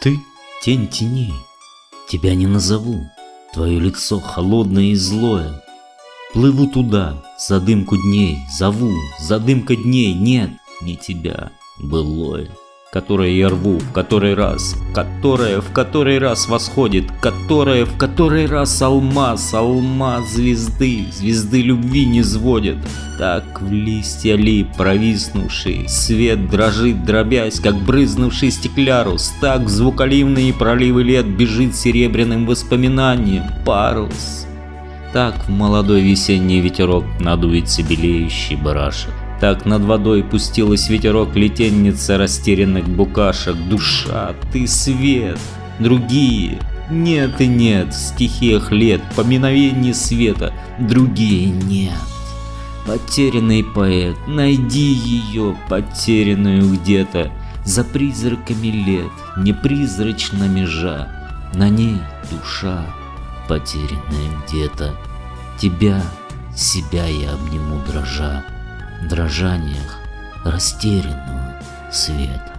Ты — тень теней, тебя не назову, Твое лицо холодное и злое. Плыву туда, за дымку дней, зову, за дымка дней, нет, не тебя, былое которое я рву в который раз, которое в который раз восходит, которое в который раз алмаз, алмаз звезды, звезды любви не сводит. Так в листья ли провиснувший, свет дрожит, дробясь, как брызнувший стеклярус, так в звуколивные проливы лет бежит серебряным воспоминанием парус. Так в молодой весенний ветерок надует себелеющий барашек. Так над водой пустилась ветерок летенница растерянных букашек. Душа, ты свет, другие. Нет и нет, в стихиях лет, поминовение света, другие нет. Потерянный поэт, найди ее, потерянную где-то, за призраками лет, не призрачна межа, на ней душа, потерянная где-то. Тебя, себя я обниму дрожа дрожаниях растерянного света.